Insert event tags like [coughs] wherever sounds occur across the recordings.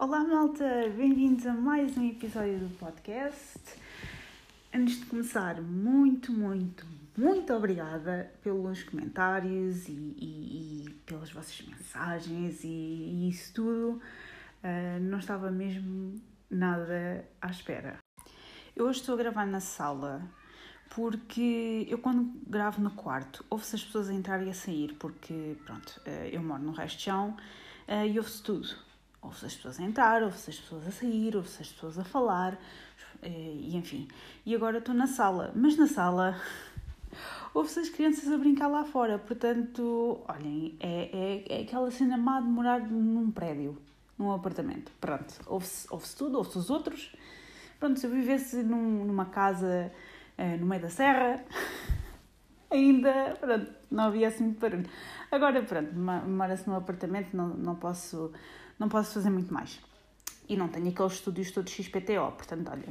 Olá, malta! Bem-vindos a mais um episódio do podcast. Antes de começar, muito, muito, muito obrigada pelos comentários e, e, e pelas vossas mensagens e, e isso tudo. Uh, não estava mesmo nada à espera. Eu hoje estou a gravar na sala porque eu quando gravo no quarto ouço as pessoas a entrar e a sair porque, pronto, uh, eu moro no resto de chão uh, e ouço tudo ouve-se as pessoas a entrar, ouve-se as pessoas a sair, ouve-se as pessoas a falar, eh, e enfim. E agora estou na sala, mas na sala [laughs] ouve-se as crianças a brincar lá fora, portanto, olhem, é, é, é aquela cena má de morar num prédio, num apartamento. Pronto, ouve-se ouve tudo, ouve-se os outros. Pronto, se eu vivesse num, numa casa uh, no meio da serra, [laughs] ainda, pronto, não havia assim muito barulho. Agora, pronto, mora-se num apartamento, não, não posso não posso fazer muito mais. E não tenho aqueles estúdios todos XPTO, portanto, olha,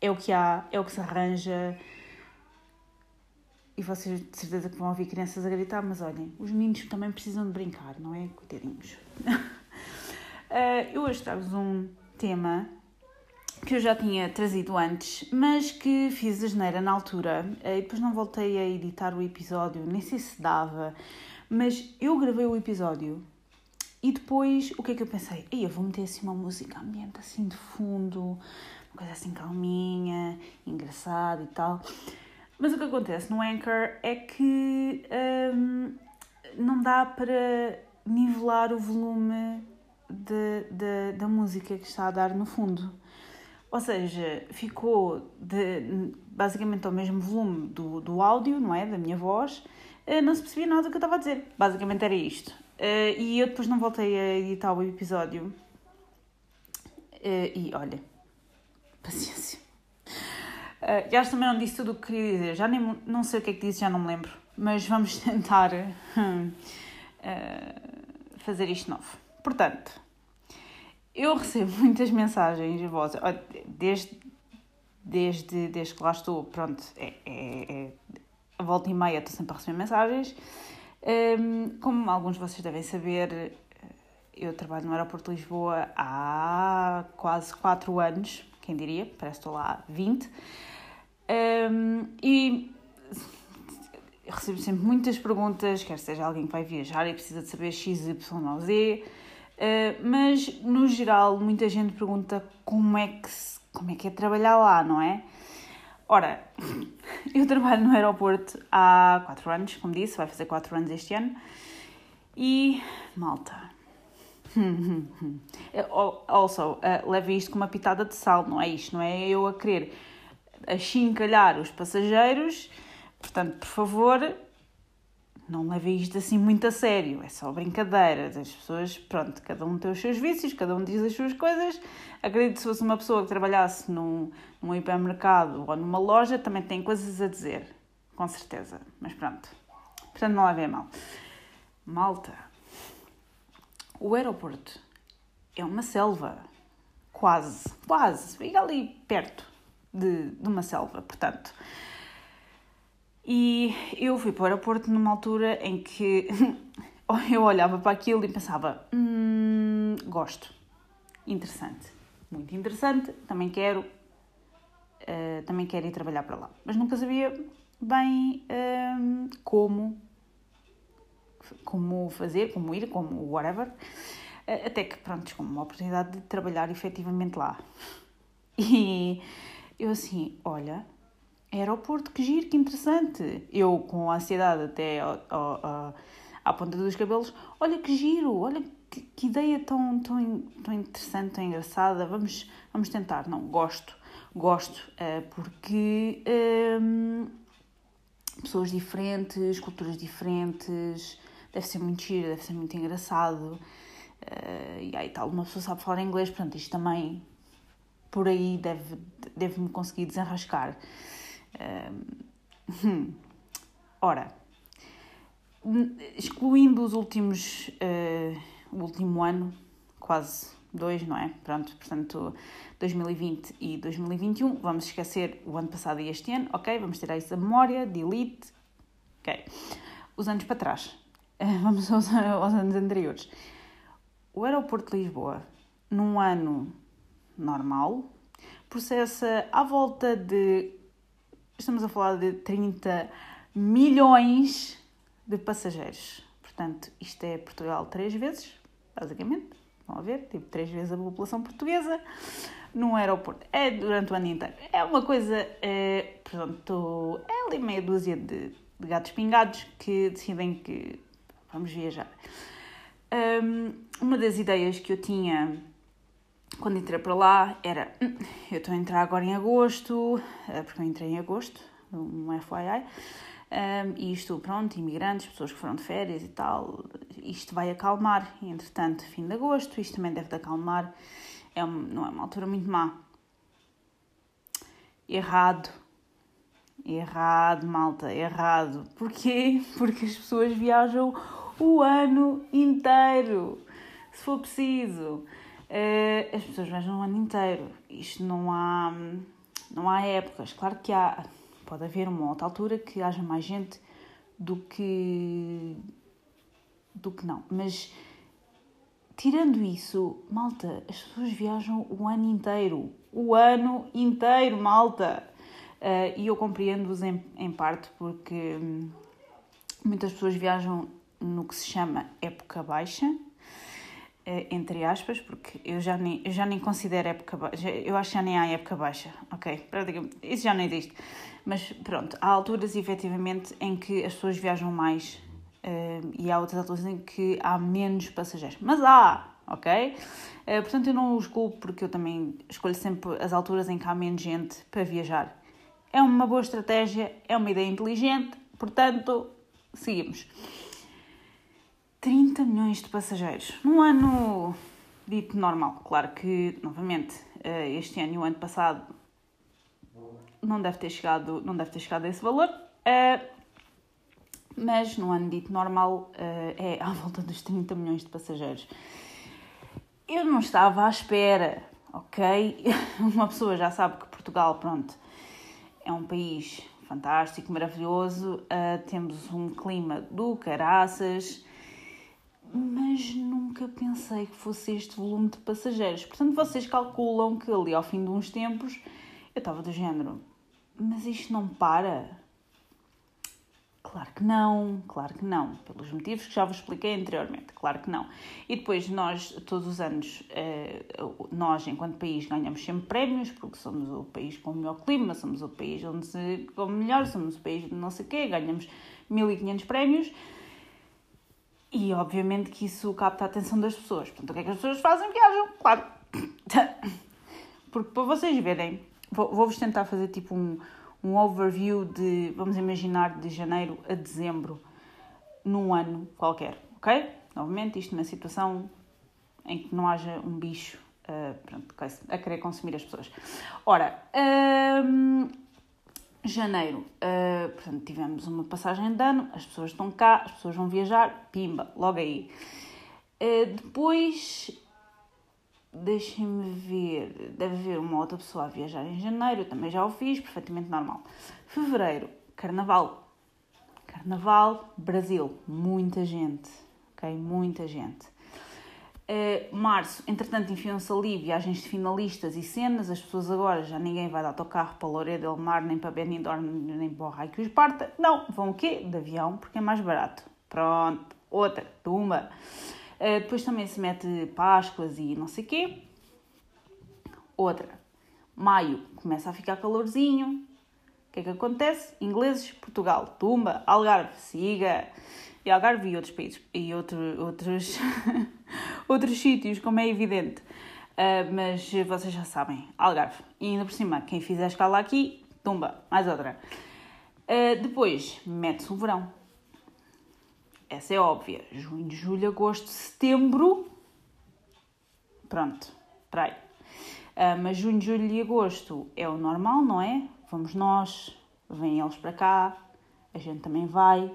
é o que há, é o que se arranja. E vocês de certeza que vão ouvir crianças a gritar, mas olhem, os meninos também precisam de brincar, não é? Coitadinhos. uh, [laughs] eu hoje trago-vos um tema que eu já tinha trazido antes, mas que fiz a geneira na altura uh, e depois não voltei a editar o episódio, nem sei se dava, mas eu gravei o episódio e depois, o que é que eu pensei? Ei, eu vou meter assim uma música ambiente assim de fundo, uma coisa assim calminha, engraçada e tal. Mas o que acontece no Anchor é que hum, não dá para nivelar o volume de, de, da música que está a dar no fundo. Ou seja, ficou de, basicamente ao mesmo volume do, do áudio, não é? Da minha voz, eh, não se percebia nada do que eu estava a dizer. Basicamente era isto. Uh, e eu depois não voltei a editar o episódio. Uh, e olha, paciência. Uh, também não disse tudo o que queria dizer. Já nem, não sei o que é que disse, já não me lembro. Mas vamos [laughs] tentar uh, fazer isto novo. Portanto, eu recebo [laughs] muitas mensagens de voz. Desde, desde, desde que lá estou, pronto, é, é, é, a volta e meia estou sempre a receber mensagens. Como alguns de vocês devem saber, eu trabalho no aeroporto de Lisboa há quase 4 anos, quem diria, parece que estou lá há 20. Um, e recebo sempre muitas perguntas, quer seja alguém que vai viajar e precisa de saber X, Y ou Z, uh, mas no geral muita gente pergunta como é que, como é, que é trabalhar lá, não é? Ora, [laughs] eu trabalho no aeroporto há 4 anos, como disse, vai fazer 4 anos este ano. E, malta. [laughs] also, uh, isto com uma pitada de sal, não é isto? Não é eu a querer achincalhar os passageiros. Portanto, por favor, não levem isto assim muito a sério, é só brincadeira. As pessoas, pronto, cada um tem os seus vícios, cada um diz as suas coisas. Acredito que se fosse uma pessoa que trabalhasse num, num hipermercado ou numa loja, também tem coisas a dizer, com certeza. Mas pronto, portanto, não levem mal. Malta, o aeroporto é uma selva, quase, quase, fica ali perto de, de uma selva, portanto. E eu fui para o aeroporto numa altura em que [laughs] eu olhava para aquilo e pensava: hum, gosto, interessante, muito interessante, também quero, uh, também quero ir trabalhar para lá. Mas nunca sabia bem uh, como, como fazer, como ir, como whatever. Uh, até que, pronto, como uma oportunidade de trabalhar efetivamente lá. [laughs] E eu assim, olha, aeroporto, que giro, que interessante. Eu, com ansiedade até ao, ao, à ponta dos cabelos, olha que giro, olha que, que, ideia tão, tão, tão interessante, tão engraçada, vamos, vamos tentar. Não, gosto, gosto, uh, porque um, pessoas diferentes, culturas diferentes, deve ser muito giro, deve ser muito engraçado. Uh, e aí tal, uma pessoa sabe falar inglês, portanto isto também por aí deve, deve-me conseguir desenrascar. [laughs] Ora, excluindo os últimos, uh, o último ano, quase dois, não é? Pronto, portanto, 2020 e 2021, vamos esquecer o ano passado e este ano, ok? Vamos tirar isso da memória, delete, ok? Os anos para trás, uh, [laughs] vamos aos, aos anos anteriores. O aeroporto de Lisboa num ano normal, processa à volta de. Estamos a falar de 30 milhões de passageiros. Portanto, isto é Portugal três vezes, basicamente. Vão a ver, tipo, três vezes a população portuguesa num aeroporto. É durante o ano inteiro. É uma coisa, é, portanto, é ali meia dúzia de, de gatos pingados que decidem que vamos viajar. Um, uma das ideias que eu tinha quando entrei para lá era: hum, eu estou a entrar agora em agosto, eh, porque eu entrei em agosto, um FYI. Um, e isto, pronto, imigrantes, pessoas que foram de férias e tal, isto vai acalmar. Entretanto, fim de agosto, isto também deve de acalmar. É não é uma altura muito má. Errado. Errado, malta, errado. Porquê? Porque as pessoas viajam o ano inteiro. Se for preciso. Uh, as pessoas viajam o ano inteiro. Isto não há, não há épocas. Claro que há Pode haver uma outra altura que haja mais gente do que do que não. Mas tirando isso, malta, as pessoas viajam o ano inteiro. O ano inteiro, malta. Uh, e eu compreendo-vos em, em parte porque hum, muitas pessoas viajam no que se chama época baixa, entre aspas, porque eu já nem, eu já nem considero época baixa, eu acho que já nem há época baixa, ok? Isso já não existe. Mas pronto, há alturas efetivamente em que as pessoas viajam mais uh, e há outras alturas em que há menos passageiros. Mas há, ok? Uh, portanto, eu não os culpo porque eu também escolho sempre as alturas em que há menos gente para viajar. É uma boa estratégia, é uma ideia inteligente, portanto, seguimos. 30 milhões de passageiros num ano dito normal. Claro que, novamente, eh, este ano e o ano passado não deve ter chegado, não deve ter chegado a esse valor, uh, mas no ano dito normal uh, é à [laughs] volta dos 30 milhões de passageiros. Eu não estava à espera, ok? [laughs] Uma pessoa já sabe que Portugal, pronto, é um país fantástico, maravilhoso, temos um clima do caraças, mas nunca pensei que fosse este volume de passageiros. Portanto, vocês calculam que ali ao fim de uns tempos eu estava do género, mas isto não para? Claro que não, claro que não, pelos motivos que já vos expliquei anteriormente, claro que não. E depois nós, todos os anos, eh, nós enquanto país ganhamos sempre prémios, porque somos o país com o melhor clima, somos o país onde se come melhor, somos o país de não sei o quê, ganhamos 1500 prémios. E obviamente que isso capta a atenção das pessoas. Portanto, o que é que as pessoas fazem? Viajam, claro. [coughs] Porque para vocês verem, Vou-vos tentar fazer tipo um, um overview de, vamos imaginar, de janeiro a dezembro, num ano qualquer, ok? Novamente, isto numa situação em que não haja um bicho uh, pronto, a querer consumir as pessoas. Ora, um, janeiro, uh, portanto, tivemos uma passagem de ano, as pessoas estão cá, as pessoas vão viajar, pimba, logo aí. Uh, depois Deixem-me ver. Deve haver uma outra pessoa a viajar em janeiro, eu também já o fiz, perfeitamente normal. Fevereiro, carnaval. Carnaval, Brasil, muita gente, ok? Muita gente. Uh, março, entretanto, enfiam-se ali viagens de finalistas e cenas. As pessoas agora já ninguém vai de autocarro para Loureiro del Mar, nem para Benidorm, nem para o Raio que os parta. Não, vão o quê? De avião, porque é mais barato. Pronto, outra, tumba. Uh, depois também se mete Páscoas e não sei quê. Outra. Maio começa a ficar calorzinho. O que é que acontece? Ingleses, Portugal, Tumba, Algarve, siga. E Algarve e outros países. E outro, outros, [laughs] outros sítios, como é evidente. Uh, mas vocês já sabem, Algarve. E ainda por cima, quem fizer a escala aqui, tumba, mais outra. Uh, depois, mete-se o verão. Essa é óbvia. Junho, julho, agosto, setembro. Pronto, para aí. Uh, mas junho, julho e agosto é o normal, não é? Vamos nós, vêm eles para cá, a gente também vai,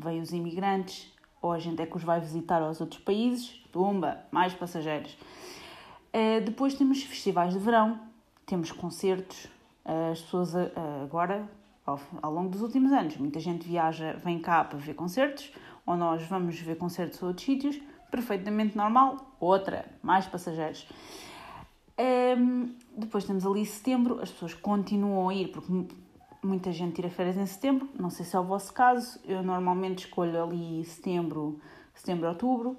vêm os imigrantes, ou a gente é que os vai visitar aos outros países, tumba, mais passageiros. Uh, depois temos festivais de verão, temos concertos, uh, as pessoas agora, ao, ao longo dos últimos anos, muita gente viaja, vem cá para ver concertos, ou nós vamos ver concertos a outros sítios, perfeitamente normal. Outra, mais passageiros. Um, depois temos ali setembro, as pessoas continuam a ir, porque muita gente tira férias em setembro, não sei se é o vosso caso, eu normalmente escolho ali setembro, setembro, outubro,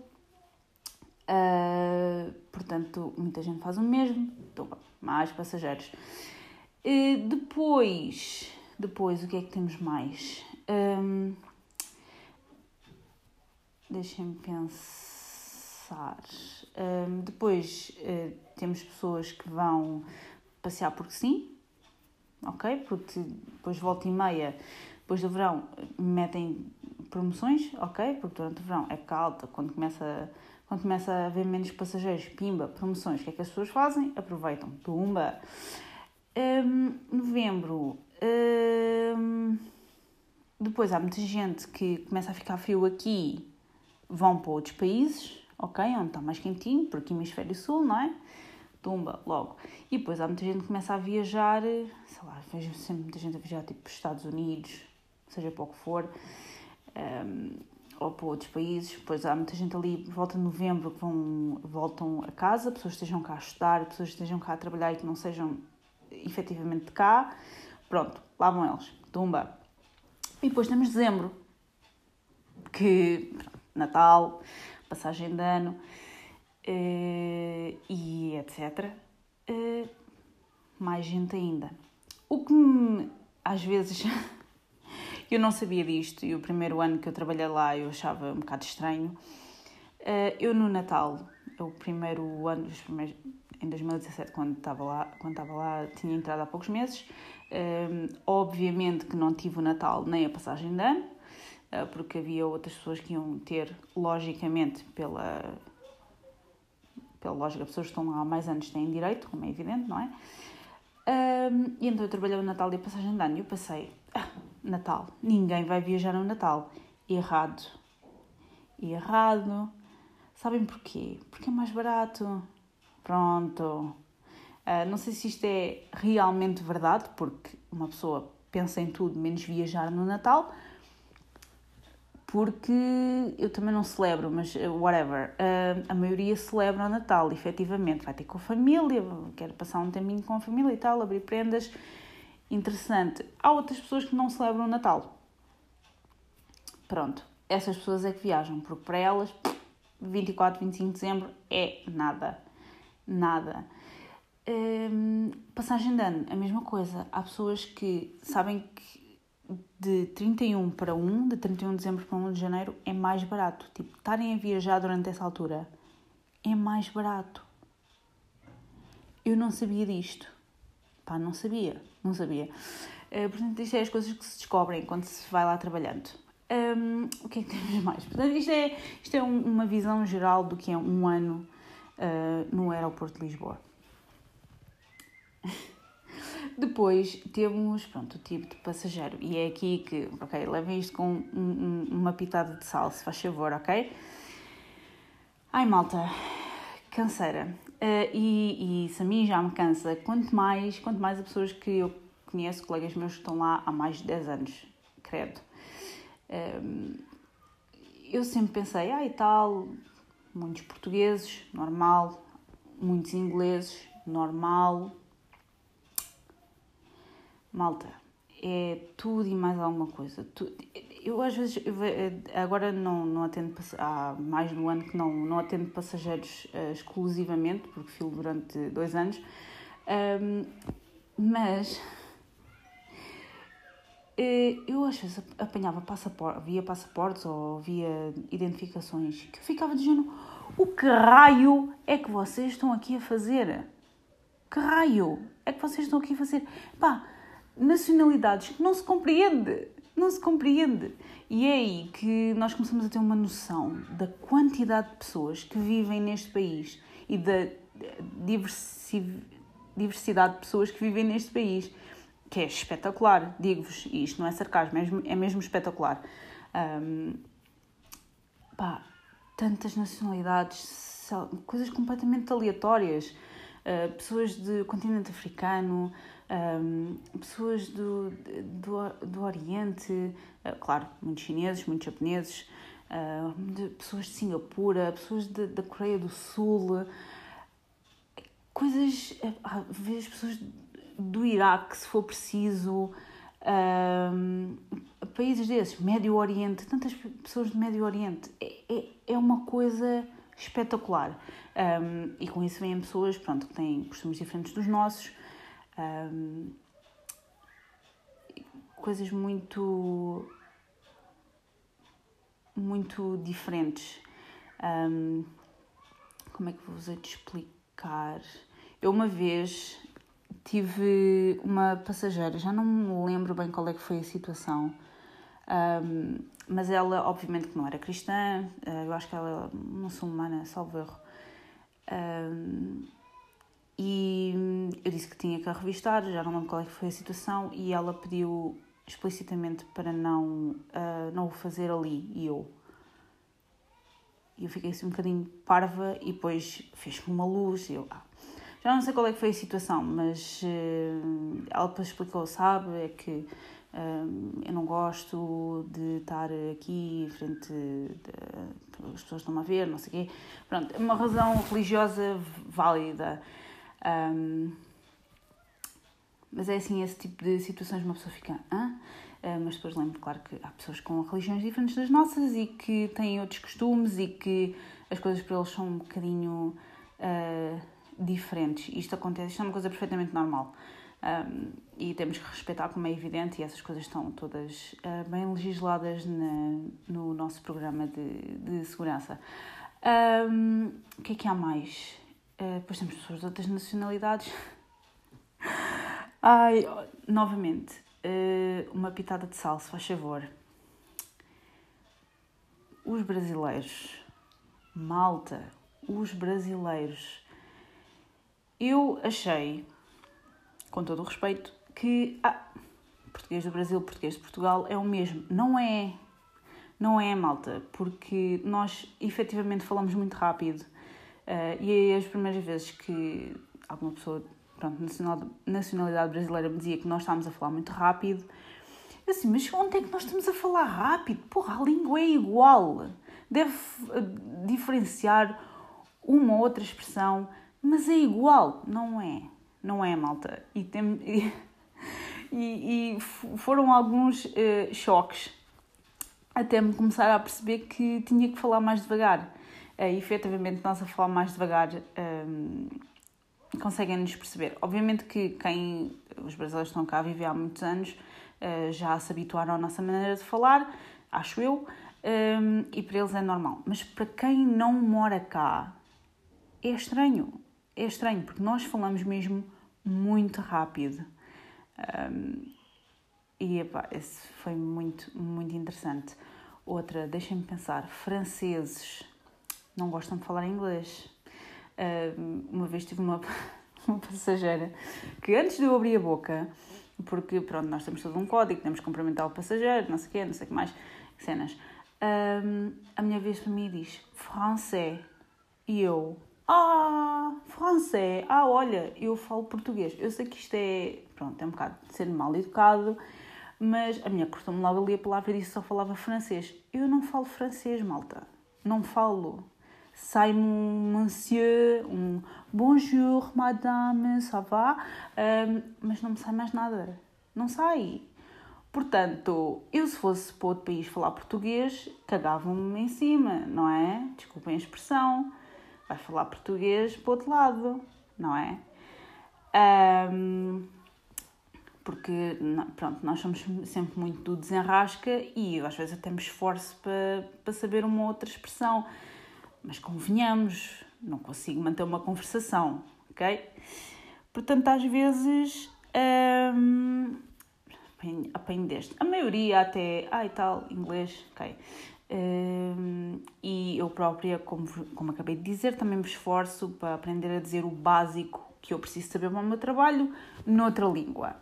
uh, portanto muita gente faz o mesmo, então, mais passageiros. Uh, depois, depois, o que é que temos mais? Um, Deixem-me pensar. Um, depois uh, temos pessoas que vão passear porque sim, ok? Porque depois volta e meia, depois do verão, metem promoções, ok? Porque durante o verão é calda, quando começa, quando começa a haver menos passageiros, pimba, promoções, o que é que as pessoas fazem? Aproveitam, tumba. Um, novembro, um, depois há muita gente que começa a ficar frio aqui, vão para outros países, ok? Onde está mais quentinho, por aqui hemisfério sul, não é? Tumba logo. E depois há muita gente que começa a viajar, sei lá, vejo sempre muita gente a viajar tipo para os Estados Unidos, seja para o que for, um, ou para outros países. Depois há muita gente ali, volta de novembro, que vão, voltam a casa, pessoas que estejam cá a estudar, pessoas que estejam cá a trabalhar e que não sejam efetivamente de cá. Pronto, lá vão eles, tumba. E depois temos dezembro, que Natal, passagem de ano e etc. Eh, mais gente ainda. O que às vezes [laughs] eu não sabia disto e o primeiro ano que eu trabalhei lá eu achava um bocado estranho. Uh, eu no Natal, o primeiro ano, os primeiros, em 2017, quando estava lá, quando estava lá, tinha entrado há poucos meses. obviamente que não tive o Natal nem a passagem de ano, porque havia outras pessoas que iam ter, logicamente, pela pela lógica, pessoas que estão lá há mais anos têm direito, como é evidente, não é? Um, e então eu trabalhei o Natal e a passagem de ano e eu passei, ah, Natal, ninguém vai viajar no Natal. Errado. Errado. Sabem porquê? Porque é mais barato. Pronto. Uh, não sei se isto é realmente verdade, porque uma pessoa pensa em tudo menos viajar no Natal, porque eu também não celebro, mas eh, whatever. Uh, a maioria celebra o Natal, efetivamente. Vai ter com a família, quer passar um tempinho com a família e tal, abrir prendas. Interessante. Há outras pessoas que não celebram o Natal. Pronto, essas pessoas é que viajam, porque para elas 24, 25 de dezembro é nada. Nada. Um, passagem de ano, a mesma coisa. Há pessoas que sabem que de 31 para 1, de 31 de dezembro para 1 de janeiro, é mais barato. Tipo, estarem a viajar durante essa altura é mais barato. Eu não sabia disto. Pá, não sabia, não sabia. Uh, portanto, isto é as coisas que se descobrem quando se vai lá trabalhando. Um, o que é que temos mais? Portanto, isto é, isto é um, uma visão geral do que é um ano uh, no aeroporto de Lisboa. [laughs] Depois temos pronto, o tipo de passageiro, e é aqui que, ok, levem isto com um, um, uma pitada de sal, se faz favor, ok? Ai malta, canseira. Uh, e, e se a mim já me cansa, quanto mais, quanto mais as pessoas que eu conheço, colegas meus que estão lá há mais de 10 anos, credo. Um, eu sempre pensei, ah tal, muitos portugueses, normal, muitos ingleses, normal, malta, é tudo e mais alguma coisa. Eu às vezes, eu, agora não, não atendo, há mais de um ano que não, não atendo passageiros uh, exclusivamente, porque filo durante dois anos, mas uh, eu às vezes apanhava passaporte, via passaportes ou via identificações que eu ficava dizendo o que raio é que vocês estão aqui a fazer? Que raio é que vocês estão aqui a fazer? Pá, nacionalidades que não se compreende. Não se compreende. E é aí que nós começamos a ter uma noção da quantidade de pessoas que vivem neste país e da diversidade de pessoas que vivem neste país, que é espetacular, digo-vos, e isto não é sarcasmo, é mesmo, é mesmo espetacular. Um, pá, tantas nacionalidades, coisas completamente aleatórias, uh, pessoas do continente africano, um, pessoas do, do, do Oriente, uh, claro, muitos chineses, muitos japoneses, uh, de pessoas de Singapura, pessoas da Coreia do Sul, coisas, às vezes pessoas do Iraque, se for preciso, um, países desses, Médio Oriente, tantas pessoas do Médio Oriente, é, é, é uma coisa espetacular. Um, e com isso vêm pessoas pronto, que têm costumes diferentes dos nossos, um, coisas muito muito diferentes. Um, como é que vou vos explicar? Eu uma vez tive uma passageira, já não me lembro bem qual é que foi a situação, um, mas ela obviamente que não era cristã, uh, eu acho que ela é muçulmana, salvo erro. Um, e eu disse que tinha que a revistar, já não lembro qual é que foi a situação, e ela pediu explicitamente para não, uh, não o fazer ali, e eu. E eu fiquei assim um bocadinho parva, e depois fez-me uma luz, e eu, ah, já não sei qual é que foi a situação, mas uh, ela depois explicou, sabe, é que uh, eu não gosto de estar aqui em frente, de, as pessoas estão a ver, não sei o quê. Pronto, é uma razão religiosa válida. Um, mas é assim, esse tipo de situações uma pessoa fica, hã? Uh, mas depois lembro, claro, que há pessoas com religiões diferentes das nossas e que têm outros costumes e que as coisas para eles são um bocadinho uh, diferentes. Isto acontece, isto é uma coisa perfeitamente normal. Um, e temos que respeitar, como é evidente, e essas coisas estão todas uh, bem legisladas na, no nosso programa de, de segurança. Um, o que é que há mais? Uh, depois temos pessoas de outras nacionalidades. Ai, novamente, uh, uma pitada de sal, se faz favor. Os brasileiros, malta, os brasileiros. Eu achei, com todo o respeito, que ah, português do Brasil, português de Portugal é o mesmo. Não é. Não é, malta, porque nós efetivamente falamos muito rápido Uh, e as primeiras vezes que alguma pessoa, pronto, nacionalidade brasileira me dizia que nós estávamos a falar muito rápido, eu assim, mas onde é que nós estamos a falar rápido? Porra, a língua é igual. Deve uh, diferenciar uma ou outra expressão, mas é igual. Não é. Não é, malta. E, tem, e, [laughs] e, e foram alguns uh, choques até me começar a perceber que tinha que falar mais devagar uh, efetivamente nós a falar mais devagar um, conseguem nos perceber. Obviamente que quem os brasileiros estão cá a viver há muitos anos uh, já se habituaram à nossa maneira de falar, acho eu, um, e para eles é normal. Mas para quem não mora cá é estranho, é estranho porque nós falamos mesmo muito rápido. Um, e epá, esse foi muito, muito interessante. Outra, deixem-me pensar, franceses não gostam de falar inglês. Uh, uma vez tive uma, [laughs] uma passageira que antes de eu abrir a boca, porque pronto, nós temos todo um código, temos que cumprimentar o passageiro, não sei o quê, não sei o que mais, cenas. Uh, a minha vez para mim diz francês e eu, ah, francês, ah, olha, eu falo português. Eu sei que isto é, pronto, é um bocado de ser mal educado, mas a minha cortou-me logo ali a palavra e disse só falava francês. Eu não falo francês, malta. Não falo um monsieur, um bonjour, madame, ça va, um, mas não me sai mais nada. Não sai. Portanto, eu se fosse para outro país falar português, cagavam-me em cima, não é? Desculpem a expressão. Vai falar português para outro lado, não é? Um, porque, pronto, nós somos sempre muito do desenrasca e às vezes até me esforço para, para saber uma outra expressão mas convenhamos, não consigo manter uma conversação, ok? Portanto, às vezes hum, apanho deste. A maioria até, ai tal, inglês, ok. Hum, e eu própria, como, como acabei de dizer, também me esforço para aprender a dizer o básico que eu preciso saber para o meu trabalho noutra língua.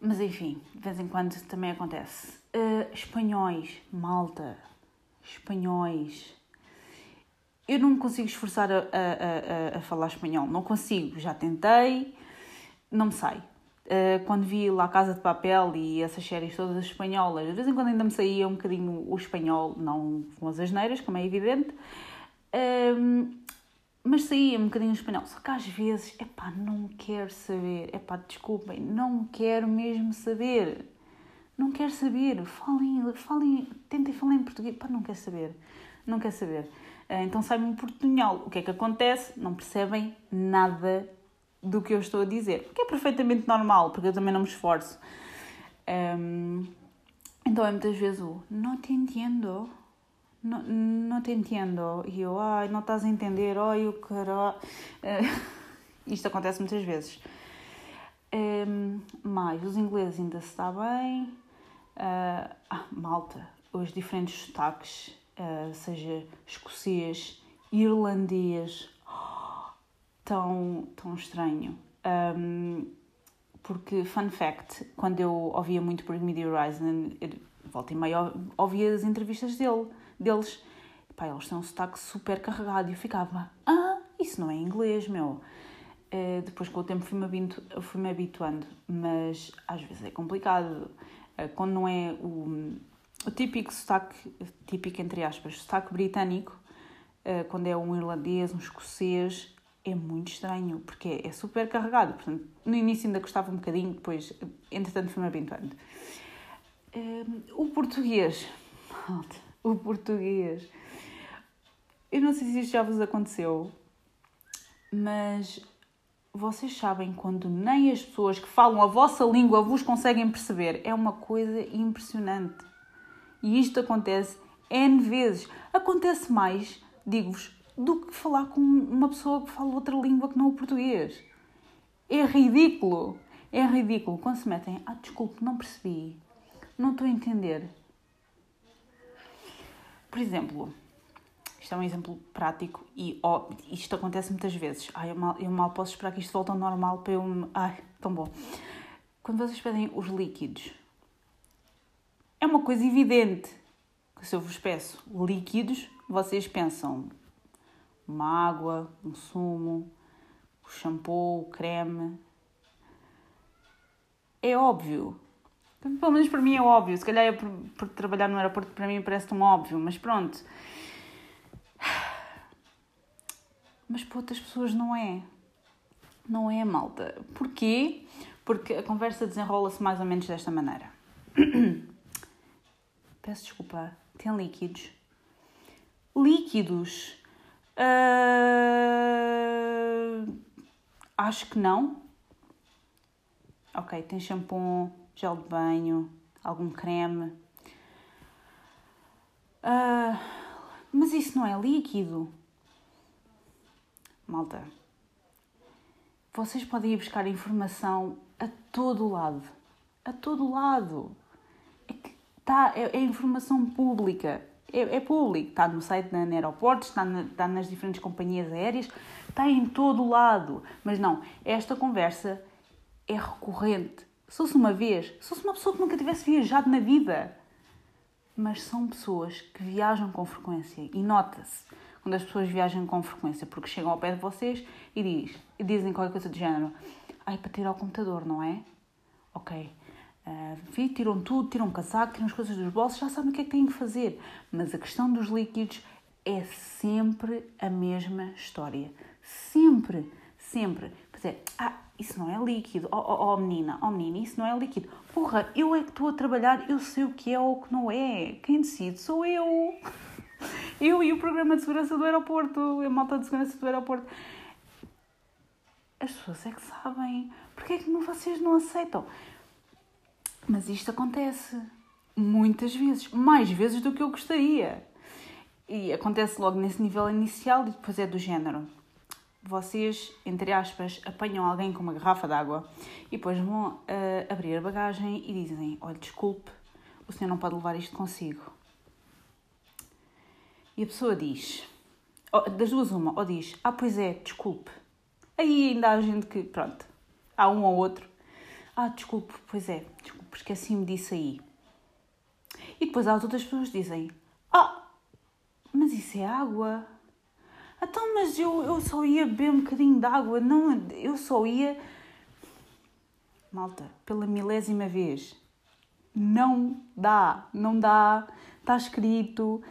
Mas enfim, de vez em quando também acontece. Uh, espanhóis, malta, espanhóis. Eu não consigo esforçar a, a, a, a, falar espanhol, não consigo, já tentei, não me sai. Uh, quando vi La Casa de Papel e essas séries todas espanholas, de vez em quando ainda me saía um bocadinho o espanhol, não com as asneiras, como é evidente, um, mas saía um bocadinho o espanhol. Só que às vezes, é pá, não quero saber, é pá, desculpem, não quero mesmo saber. Não quero saber, falem, falem, tentem falar em português, pá, não quero saber, não quero saber. Uh, então sai-me um portunhol. O que é que acontece? Não percebem nada do que eu estou a dizer. O que é perfeitamente normal, porque eu também não me esforço. Um, então é muitas vezes o não te entendo, não, não te entendo. E eu, ai, não estás a entender, ai, o caralho. Uh, [laughs] isto acontece muitas vezes. Um, mais, os ingleses ainda se está bem. Uh, ah, malta, os diferentes sotaques, uh, seja escocês, irlandês, tão, tão estranho. Um, porque, fun fact, quando eu ouvia muito por Media Horizon, volta e meia ouvia as entrevistas dele, deles. Pá, eles têm um sotaque super carregado e eu ficava, ah, isso não é inglês, meu. Uh, depois com o tempo fui-me habituando, mas às vezes é complicado. Uh, quando não é o, o típico sotaque, típico entre aspas, sotaque britânico, uh, quando é um irlandês, um escocês, é muito estranho, porque é super carregado. Portanto, no início ainda gostava um bocadinho, depois, entretanto, fui-me habituando. Um, o português. [laughs] O português. Eu não sei se isto já vos aconteceu, mas vocês sabem quando nem as pessoas que falam a vossa língua vos conseguem perceber. É uma coisa impressionante. E isto acontece N vezes. Acontece mais, digo-vos, do que falar com uma pessoa que fala outra língua que não o português. É ridículo. É ridículo. Quando se metem, ah, desculpe, não percebi. Não estou a entender. Por exemplo, isto é um exemplo prático e isto acontece muitas vezes. Ai, eu, mal, eu mal posso esperar que isto volte ao normal para eu me... Ai, tão bom. Quando vocês pedem os líquidos, é uma coisa evidente que se eu vos peço líquidos, vocês pensam uma água, um sumo, o shampoo, o creme. É óbvio. Pelo menos para mim é óbvio. Se calhar é por, por trabalhar no aeroporto para mim parece tão óbvio, mas pronto. Mas para outras pessoas não é. Não é, malta. Porquê? Porque a conversa desenrola-se mais ou menos desta maneira. [coughs] Peço desculpa. Tem líquidos? Líquidos Uh, acho que não. Ok, tem shampoo, gel de banho, algum creme. Uh, mas isso não é líquido. Malta, vocês podem ir buscar informação a todo lado. A todo lado. É, que tá, é, é informação pública é, é público, está no site da aeroportos, está, na, está nas diferentes companhias aéreas, está em todo lado. Mas não, esta conversa é recorrente. Se fosse uma vez, se fosse uma pessoa que nunca tivesse viajado na vida. Mas são pessoas que viajam com frequência e nota-se quando as pessoas viajam com frequência, porque chegam ao pé de vocês e, diz, e dizem qualquer coisa do género: Ai, para tirar o computador, não é? Ok, Uh, tiram tudo, tiram o casaco, tiram as coisas dos bolsos, já sabem o que é que têm que fazer. Mas a questão dos líquidos é sempre a mesma história. Sempre, sempre. Pois é, ah, isso não é líquido. Oh, oh, oh menina, oh menina, isso não é líquido. Porra, eu é que estou a trabalhar, eu sei o que é ou o que não é. Quem decide sou eu. [laughs] Eu e o programa de segurança do aeroporto, a malta de segurança do aeroporto. As pessoas é que sabem. Porquê é que vocês não aceitam? Mas isto acontece muitas vezes, mais vezes do que eu gostaria. E acontece logo nesse nível inicial e depois é do género. Vocês, entre aspas, apanham alguém com uma garrafa d'água e depois vão uh, abrir a bagagem e dizem: Olha, desculpe, o senhor não pode levar isto consigo. E a pessoa diz: Das duas, uma, ou diz: Ah, pois é, desculpe. Aí ainda há gente que, pronto, há um ou outro. Ah, desculpe, pois é, desculpe esqueci-me disso aí. E depois as outras pessoas dizem: Ah, mas isso é água. Então, mas eu, eu só ia beber um bocadinho de água, não, eu só ia. malta, pela milésima vez, não dá, não dá, está escrito,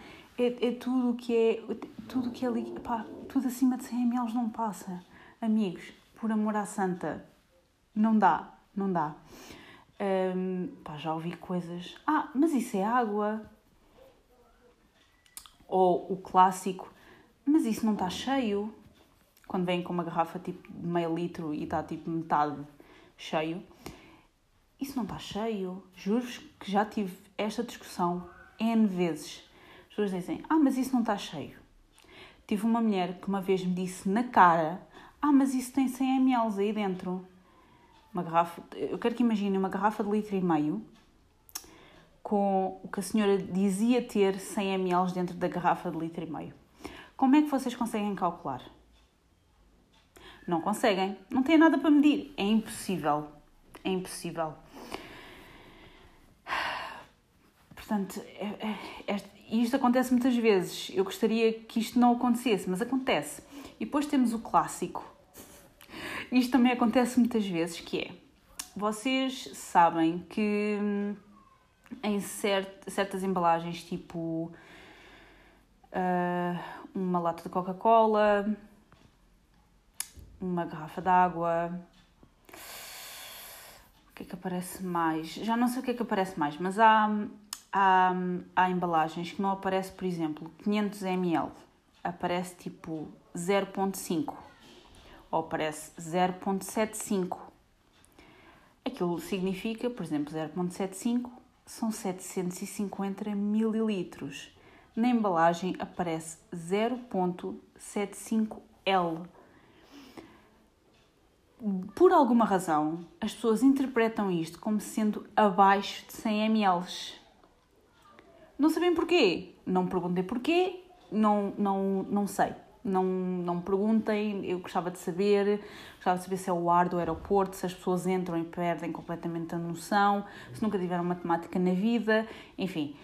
é, é tudo que é, tudo que é, pá, tudo acima de 100 ml não passa. Amigos, por amor à santa, não dá, não dá. Um, pá, já ouvi coisas, ah, mas isso é água. Ou o clássico, mas isso não está cheio. Quando vem com uma garrafa tipo de meio litro e está tipo metade cheio. Isso não está cheio. Juro-vos que já tive esta discussão N vezes. As pessoas dizem, ah, mas isso não está cheio. Tive uma mulher que uma vez me disse na cara, ah, mas isso tem 100 ml aí dentro. Uma garrafa, eu quero que imaginem uma garrafa de litro e meio com o que a senhora dizia ter 100 ml dentro da garrafa de litro e meio. Como é que vocês conseguem calcular? Não conseguem. Não têm nada para medir. É impossível. É impossível. Portanto, é, isto acontece muitas vezes. Eu gostaria que isto não acontecesse, mas acontece. E depois temos o clássico. Isto também acontece muitas vezes, que é... Vocês sabem que hum, em cert, certas embalagens, tipo uh, uma lata de Coca-Cola, uma garrafa d'água. O que é que aparece mais? Já não sei o que é que aparece mais, mas há, há, há embalagens que não aparece, por exemplo, 500 ml. Aparece tipo 0.5 ou aparece 0.75. Aquilo significa, por exemplo, 0.75 são 750 mililitros. Na embalagem aparece 0.75L. Por alguma razão, as pessoas interpretam isto como sendo abaixo de 100 ml. Não sabem porquê. Não me perguntei porquê, não, não, não sei. Não, não me perguntem, eu gostava de saber, gostava de saber se é o ar do aeroporto, se as pessoas entram e perdem completamente a noção, se nunca tiveram matemática na vida, enfim.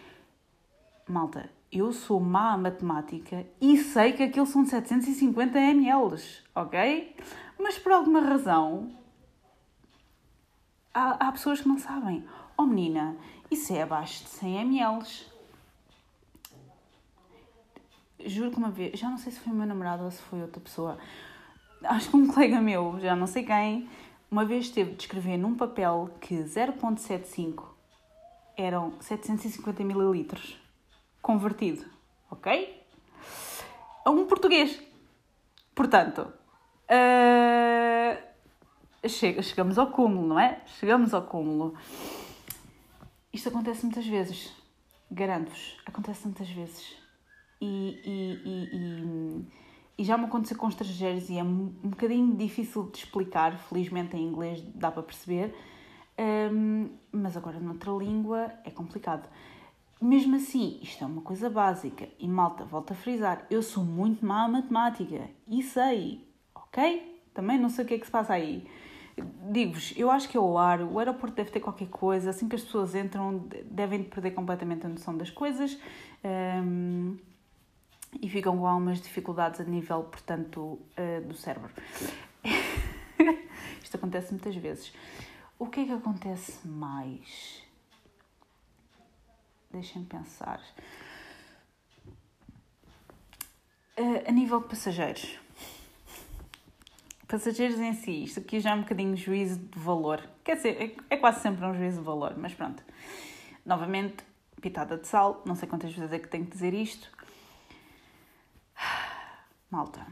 Malta, eu sou má a matemática e sei que aquilo são 750 ml, ok? Mas por alguma razão há, há pessoas que não sabem. Oh menina, isso é abaixo de 100 ml. Juro que uma vez, já não sei se foi o meu namorado ou se foi outra pessoa, acho que um colega meu, já não sei quem, uma vez teve de escrever num papel que 0.75 eram 750 mililitros convertido, ok? A um português. Portanto, uh, chegamos ao cúmulo, não é? Chegamos ao cúmulo. Isto acontece muitas vezes, garanto-vos, acontece muitas vezes. E, e, e, e, já me aconteceu com estrangeiros e é um, bocadinho difícil de explicar, felizmente em inglês dá para perceber, um, mas agora noutra língua é complicado. Mesmo assim, isto é uma coisa básica. E malta, volto a frisar, eu sou muito má a matemática. E sei, ok? Também não sei o que é que se passa aí. Digo-vos, eu acho que é o ar, o aeroporto deve ter qualquer coisa, assim que as pessoas entram, devem perder completamente a noção das coisas um, e ficam com algumas dificuldades a nível, portanto, uh, do cérebro. [laughs] Isto acontece muitas vezes. O que é que acontece mais? Deixem-me pensar. Uh, a nível de passageiros. Passageiros em si, isto aqui já é um bocadinho juízo de valor. Quer dizer, é, é quase sempre um juízo de valor, mas pronto. Novamente, pitada de sal, não sei quantas vezes é que tenho que dizer isto. Malta,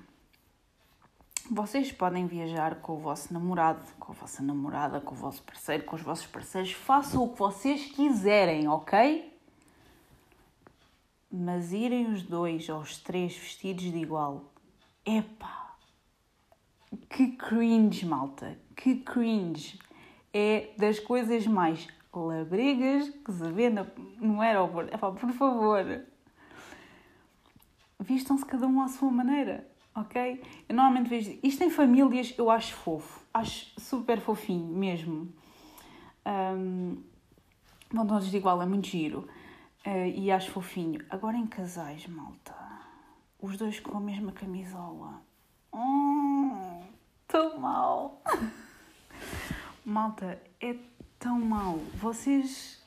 vocês podem viajar com o vosso namorado, com a vossa namorada, com o vosso parceiro, com os vossos parceiros, façam o que vocês quiserem, ok? mas irem os dois ou os três vestidos de igual, epá, que cringe, malta, que cringe. É das coisas mais labregas que se vê no, aeroporto. Epá, por favor, vistam-se cada um à sua maneira, ok? Eu normalmente vejo isto em famílias, eu acho fofo, acho super fofinho mesmo. Um, vão todos de igual, é muito giro. Uh, e acho fofinho. Agora em casais, malta. Os dois com a mesma camisola. Hum, tão mal. [laughs] Malta, é tão mau. Vocês.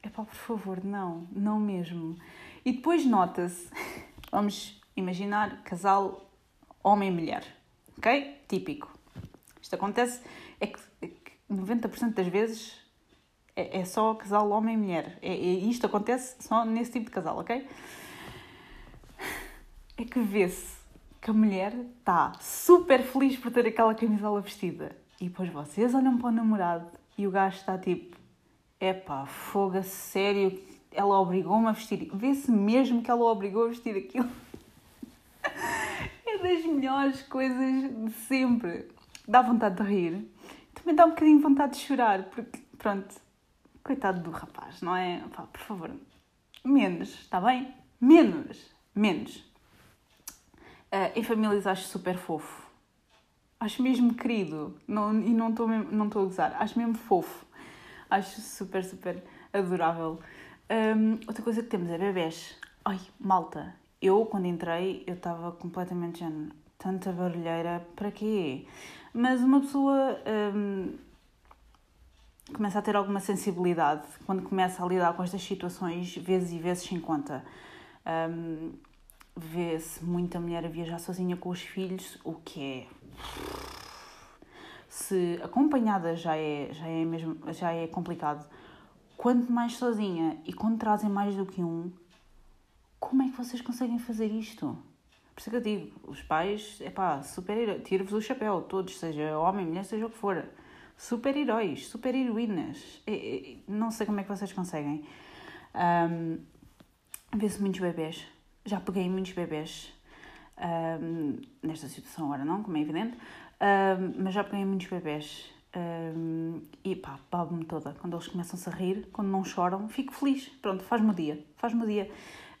É pá, por favor, não, não mesmo. E depois nota-se. [laughs] Vamos imaginar casal homem e mulher. Ok? Típico. Isto acontece. É que, é que 90% das vezes é, é, só casal homem e mulher. É, é, isto acontece só nesse tipo de casal, ok? É que vê-se que a mulher está super feliz por ter aquela camisola vestida. E depois vocês olham para o namorado e o gajo está tipo: epá, foga, sério, ela obrigou-me a vestir. Vê-se mesmo que ela obrigou a vestir aquilo. [laughs] é das melhores coisas de sempre. Dá vontade de rir. Também dá um bocadinho vontade de chorar, porque, pronto, coitado do rapaz, não é? Pá, por favor, menos, está bem? Menos, menos. Uh, em famílias acho super fofo. Acho mesmo querido. Não, e não estou não a gozar. Acho mesmo fofo. Acho super, super adorável. Um, outra coisa que temos é bebés. Ai, malta. Eu, quando entrei, eu estava completamente género. Tanta barulheira, para quê? Mas uma pessoa um, começa a ter alguma sensibilidade quando começa a lidar com estas situações, vezes e vezes sem conta. Um, vê-se muita mulher a viajar sozinha com os filhos, o que é. Se acompanhada já é, já é, mesmo, já é complicado, quanto mais sozinha e quando trazem mais do que um, como é que vocês conseguem fazer isto? Por isso que eu digo, os pais, é pá, super tiro-vos o chapéu, todos, seja homem, mulher, seja o que for. Super-heróis, super-heroínas. Não sei como é que vocês conseguem. Um, Vê-se muitos bebés já peguei muitos bebés um, nesta situação agora não, como é evidente, um, mas já peguei muitos bebés um, e pá, babo-me toda. Quando eles começam-se a rir, quando não choram, fico feliz. Pronto, faz-me o dia, faz-me o dia.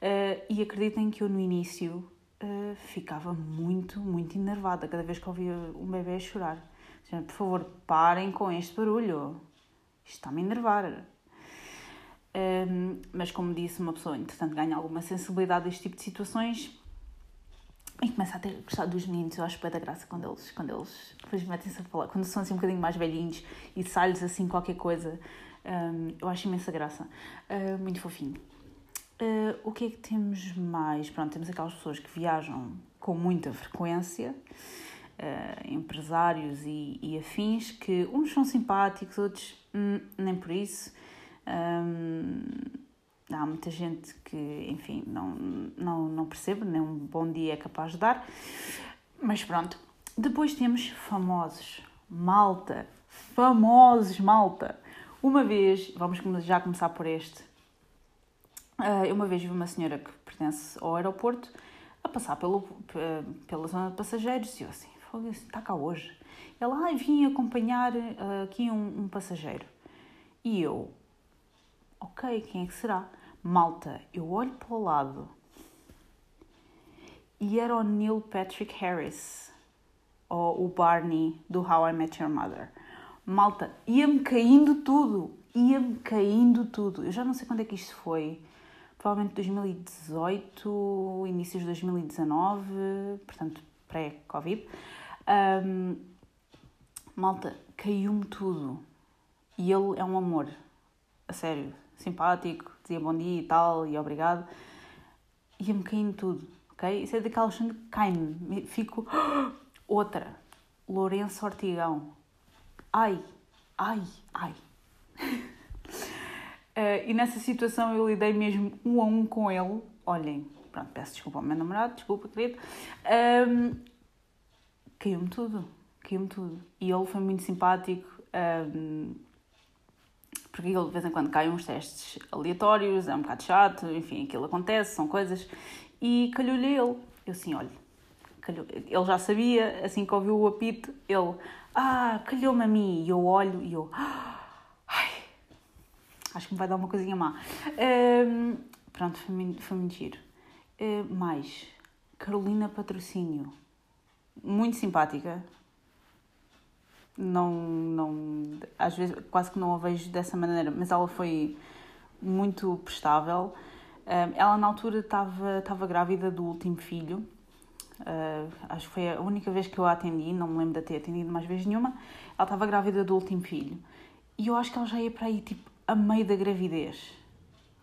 Uh, e acreditem que eu no início uh, ficava muito, muito enervada cada vez que ouvia um bebê chorar. Por favor, parem com este barulho. Isto está-me a enervar. Um, mas, como disse, uma pessoa, entretanto, ganha alguma sensibilidade a este tipo de situações e começa a ter gostado dos meninos. Eu acho é da graça quando eles, quando eles depois metem-se a falar, quando são assim um bocadinho mais velhinhos e sai-lhes assim qualquer coisa. Um, eu acho imensa graça. Uh, muito fofinho. Uh, o que é que temos mais? Pronto, temos aquelas pessoas que viajam com muita frequência, uh, empresários e, e, afins, que uns são simpáticos, outros hum, nem por isso há muita gente que, enfim, não, não, não percebe, nem um bom dia é capaz de dar. Mas pronto. Depois temos famosos. Malta. Famosos, malta. Uma vez, vamos já começar por este. Uh, uma vez vi uma senhora que pertence ao aeroporto a passar pelo, pela zona de passageiros e eu assim, está cá hoje. Ela, ah, vim acompanhar uh, aqui um, um passageiro. E eu, ok, quem é que será? Malta, eu olho para o lado e era o Neil Patrick Harris, ou o Barney do How I Met Your Mother. Malta, ia-me caindo tudo, ia-me caindo tudo. Eu já não sei quando é que isto foi, provavelmente 2018, inícios de 2019, portanto pré-Covid. Um, malta, caiu-me tudo. E ele é um amor, a sério simpático, dizia bom dia e tal, e obrigado. Ia-me caindo tudo, ok? Isso é daquelas que cai-me, fico. [gasps] Outra, Lourenço Ortigão. Ai, ai, ai. uh, [laughs] e nessa situação eu lidei mesmo um a um com ele. Olhem, pronto, peço desculpa ao meu namorado, desculpa, querido. Um, caiu-me tudo, caiu-me tudo. E ele foi muito simpático. Um, porque de vez em quando cai uns testes aleatórios, é um bocado chato, enfim, aquilo acontece, são coisas. E calhou-lhe ele. Eu assim, olha, calhou. ele já sabia, assim que ouviu o apito, ele, ah, calhou-me a mim. E eu olho e eu, ai, acho que me vai dar uma coisinha má. Um, pronto, foi muito, foi muito giro. Uh, mais, Carolina Patrocínio, muito simpática, não, não, às vezes quase que não a vejo dessa maneira, mas ela foi muito prestável. Ela na altura estava, estava grávida do último filho, Uh, acho que foi a única vez que eu a atendi, não me lembro de ter atendido mais vez nenhuma. Ela estava grávida do último filho. E eu acho que ela já ia para aí, tipo, a meio da gravidez.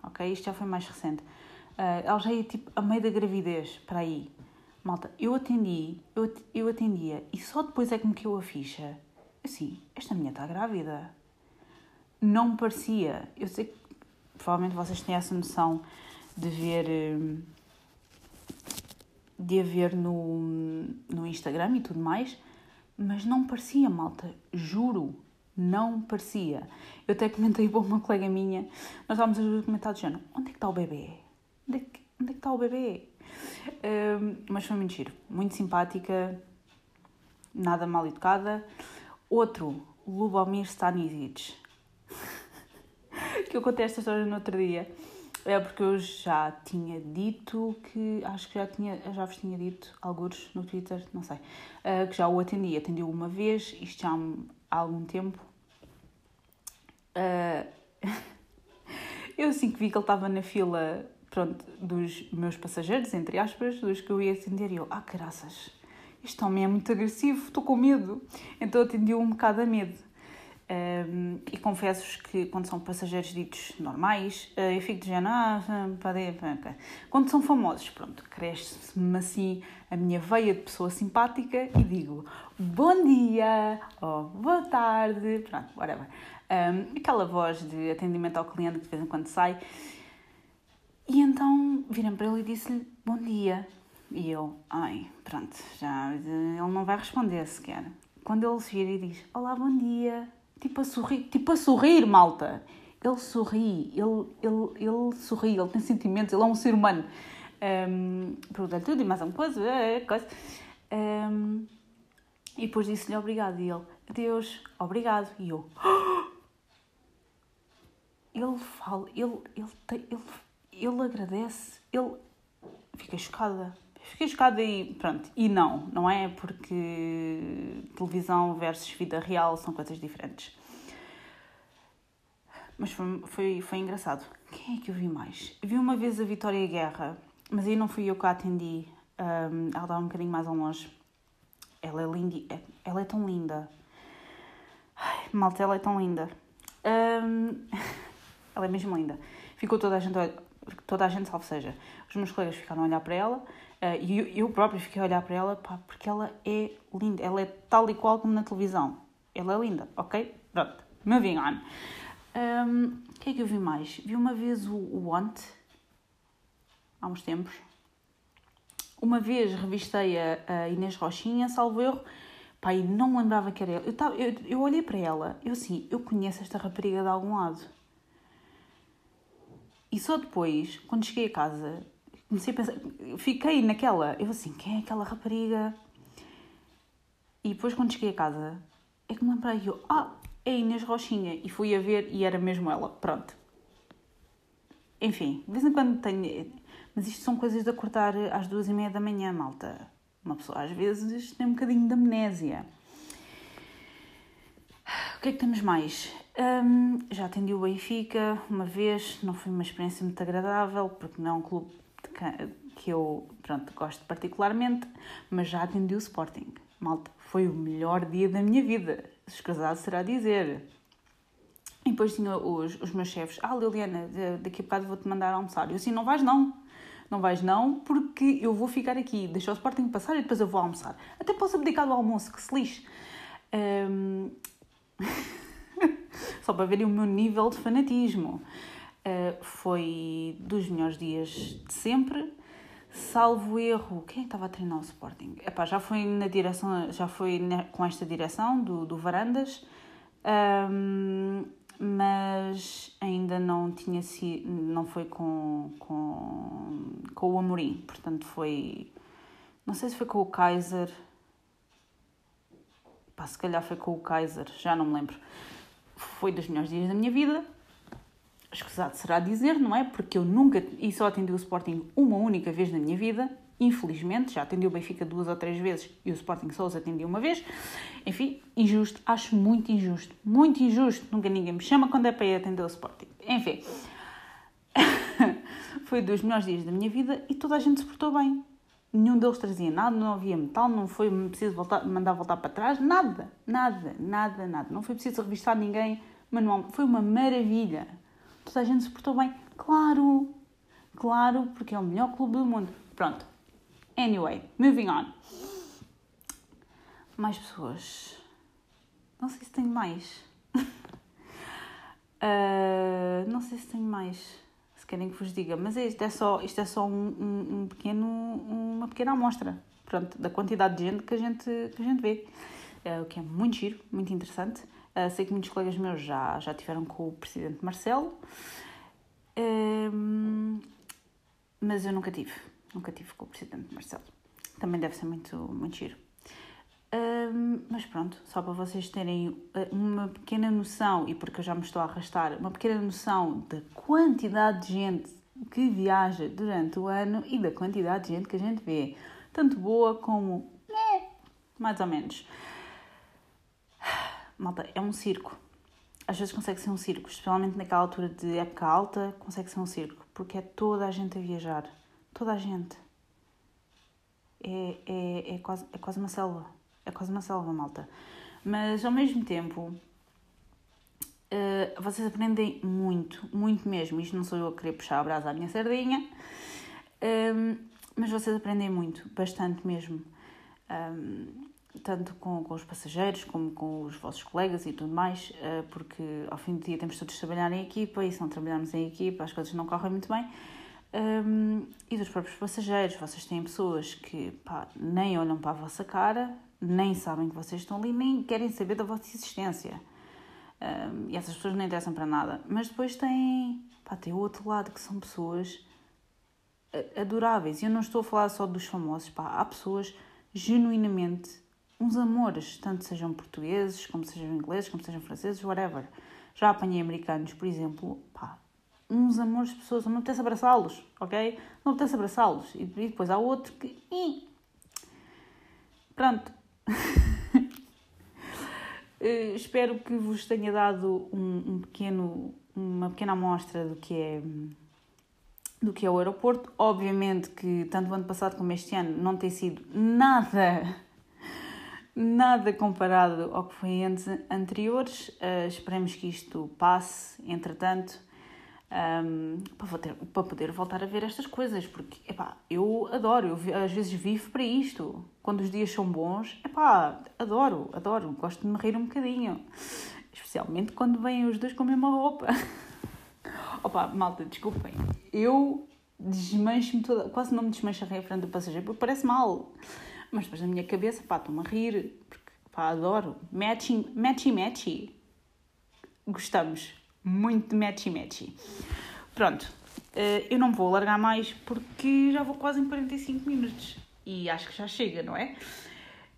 Ok? Isto já foi mais recente. Uh, ela já ia, tipo, a meio da gravidez, para aí. Malta, eu atendi, eu, eu atendia e só depois é que me caiu a ficha. Assim, esta minha está grávida. Não me parecia. Eu sei que provavelmente vocês têm essa noção de ver. Hum, de a ver no, no Instagram e tudo mais, mas não parecia, malta. Juro, não parecia. Eu até comentei para uma colega minha, nós estávamos a comentar de género: onde é que está o bebê? Onde é que, onde é que está o bebê? Um, mas foi muito giro, muito simpática, nada mal educada. Outro, Lubomir Stanisic, que eu contei esta história no outro dia. É porque eu já tinha dito que, acho que já, tinha, já vos tinha dito, alguns no Twitter, não sei, uh, que já o atendi. Atendi uma vez, isto já há algum tempo. Uh, [laughs] eu assim que vi que ele estava na fila pronto, dos meus passageiros, entre aspas, dos que eu ia atender, e eu, ah, caraças, este homem é muito agressivo, estou com medo. Então atendi um bocado a medo. Um, e confesso-vos que quando são passageiros ditos normais, uh, eu fico dizendo, ah, pode, okay. quando são famosos, pronto, cresce-me assim a minha veia de pessoa simpática e digo bom dia, ou boa tarde, pronto, whatever. Um, aquela voz de atendimento ao cliente que de vez em quando sai. E então viram para ele e disse-lhe bom dia. E eu, ai, pronto, já ele não vai responder sequer. Quando ele se vira e diz olá, bom dia, tipo a sorrir, tipo a sorrir, malta. Ele sorri, ele, ele, ele sorri, ele tem sentimentos, ele é um ser humano. Um, Perguntei-lhe tudo e mais uma coisa, é, coisa. Um, e depois disse-lhe obrigado. E ele, adeus, obrigado. E eu, [gasps] ele fala, ele, ele, ele ele agradece, ele fica chocada. Fiquei chocada e pronto. E não, não é? Porque televisão versus vida real são coisas diferentes. Mas foi, foi, foi engraçado. Quem é que eu vi mais? vi uma vez a Vitória Guerra, mas aí não fui eu que a atendi. Um, ela estava um bocadinho mais ao longe. Ela é linda. É, ela é tão linda. Ai, malta, ela é tão linda. Um, [laughs] ela é mesmo linda. Ficou toda a gente toda a gente, salvo seja, os meus colegas ficaram a olhar para ela uh, e eu, próprio fiquei a olhar para ela pá, porque ela é linda, ela é tal e qual como na televisão. Ela é linda, ok? Pronto, moving on. Um, o que é que eu vi mais? Vi uma vez o, Want, há uns tempos. Uma vez revistei a, a Inês Rochinha, salvo erro, e não lembrava que era ela. Eu, tava, eu, eu olhei para ela, eu assim, eu conheço esta rapariga de algum lado. E só depois, quando cheguei a casa, comecei a pensar, fiquei naquela, eu assim, quem é aquela rapariga? E depois, quando cheguei a casa, é que me lembrei, eu, ah, é Inês Rochinha. E fui a ver e era mesmo ela. Pronto. Enfim, de vez em quando tenho. Mas isto são coisas de acordar às duas e meia da manhã, malta. Uma pessoa às vezes tem um bocadinho de amnésia. O que é que temos mais? Um, já atendi o Benfica uma vez, não foi uma experiência muito agradável, porque não é um clube que eu pronto, gosto particularmente, mas já atendi o Sporting. Malta, foi o melhor dia da minha vida, escusado será dizer. E depois tinha os, os meus chefes, ah Liliana, daqui a bocado vou-te mandar almoçar. Eu assim, não vais não, não vais não, porque eu vou ficar aqui, deixa o Sporting passar e depois eu vou almoçar. Até posso abdicar do almoço, que se lixe. Um... [laughs] Só para verem o meu nível de fanatismo. Uh, foi dos melhores dias de sempre. Salvo erro, quem é estava a treinar o Sporting? Epá, já foi na direção, já foi com esta direção do, do Varandas, um, mas ainda não tinha sido, não foi com, com, com o Amorim, portanto foi, não sei se foi com o Kaiser, pá, se calhar foi com o Kaiser, já não me lembro foi dos melhores dias da minha vida. Escusado será dizer, não é? Porque eu nunca, e só atendi o Sporting uma única vez na minha vida, infelizmente, já atendi o Benfica duas ou três vezes e o Sporting só os atendi uma vez. Enfim, injusto, acho muito injusto, muito injusto. Nunca ninguém me chama quando é para ir atender o Sporting. Enfim, [laughs] foi dos melhores dias da minha vida e toda a gente se portou bem. Nenhum deles trazia nada, não havia metal, não foi preciso voltar, mandar voltar para trás, nada, nada, nada, nada. Não foi preciso revistar ninguém manual. Foi uma maravilha. Toda a gente se portou bem. Claro, claro, porque é o melhor clube do mundo. Pronto. Anyway, moving on. Mais pessoas. Não sei se tenho mais. uh, [laughs] não sei se tenho mais querem que vos diga, mas isto é só, isto é só um, um, um pequeno, uma pequena amostra pronto, da quantidade de gente que a gente, que a gente vê, uh, o que é muito giro, muito interessante. Uh, sei que muitos colegas meus já, já tiveram com o presidente Marcelo, uh, mas eu nunca tive, nunca tive com o presidente Marcelo. Também deve ser muito, muito giro. Um, mas pronto, só para vocês terem eh, uma pequena noção, e porque eu já me estou a arrastar, uma pequena noção da quantidade de gente que viaja durante o ano e da quantidade de gente que a gente vê, tanto boa como né, mais ou menos. Malta, é um circo. Às vezes consegue ser um circo, especialmente naquela altura de época alta, consegue ser um circo, porque é toda a gente a viajar. Toda a gente. É, é, é, quase, é quase uma selva é quase uma selva, malta. Mas ao mesmo tempo, uh, vocês aprendem muito, muito mesmo. Isto não sou eu a querer puxar a brasa à minha sardinha, um, ehm, mas vocês aprendem muito, bastante mesmo. Um, tanto com, com os passageiros como com os vossos colegas e tudo mais, uh, porque ao fim do dia temos todos de trabalhar em equipa e se não trabalharmos em equipa as coisas não correm muito bem. Um, e dos próprios passageiros, vocês têm pessoas que pá, nem olham para a vossa cara, nem sabem que vocês estão ali, nem querem saber da vossa existência. Um, e essas pessoas não interessam para nada. Mas depois tem, pá, tem o outro lado, que são pessoas adoráveis. E eu não estou a falar só dos famosos, pá, há pessoas genuinamente uns amores, tanto sejam portugueses, como sejam ingleses, como sejam franceses, whatever. Já apanhei americanos, por exemplo, pá, uns amores de pessoas, não me apetece abraçá-los, ok? Não me apetece abraçá-los. E depois há outro que. Pronto. uh, [laughs] espero que vos tenha dado um, um, pequeno, uma pequena amostra do que é do que é o aeroporto. Obviamente que tanto o ano passado como este ano não tem sido nada nada comparado ao que foi anos anteriores. Uh, esperemos que isto passe, entretanto um, para, ter, para poder voltar a ver estas coisas, porque epá, eu adoro, eu às vezes vivo para isto. Quando os dias são bons, epá, adoro, adoro, gosto de me rir um bocadinho. Especialmente quando vêm os dois com a mesma roupa. [laughs] Opa, malta, desculpem, eu desmancho-me toda, quase não me desmancho a frente do passageiro porque parece mal. Mas depois na minha cabeça, pá, estou-me a rir, porque pá, adoro. Matching, matchy, matchy. Gostamos muito de matchy-matchy. Pronto, eh, eu não vou largar mais porque já vou quase em 45 minutos e acho que já chega, não é?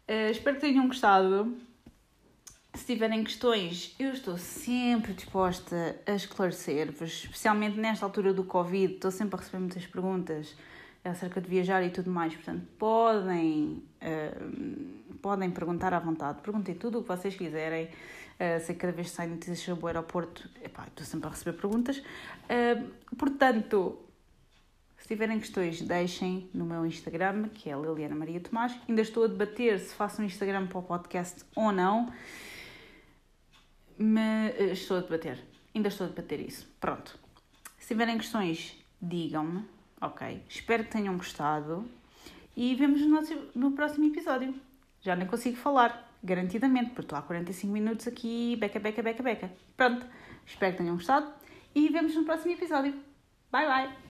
Eh, espero que tenham gostado. Se tiverem questões, eu estou sempre disposta a esclarecer-vos, especialmente nesta altura do Covid. Estou sempre a receber muitas perguntas acerca de viajar e tudo mais. Portanto, podem, uh, podem perguntar à vontade. Perguntem tudo o que vocês quiserem. Uh, sei que cada vez que saem notícias sobre o aeroporto, epá, estou sempre a receber perguntas. Uh, portanto, se tiverem questões, deixem no meu Instagram, que é Liliana Maria Tomás. Ainda estou a debater se faço um Instagram para o podcast ou não. Mas estou a debater. Ainda estou a debater isso. Pronto. Se tiverem questões, digam-me Ok, espero que tenham gostado e vemos no, nosso, no próximo episódio. Já nem consigo falar, garantidamente, porque estou há 45 minutos aqui, beca, beca, beca, beca. Pronto, espero que tenham gostado e vemos no próximo episódio. Bye, bye!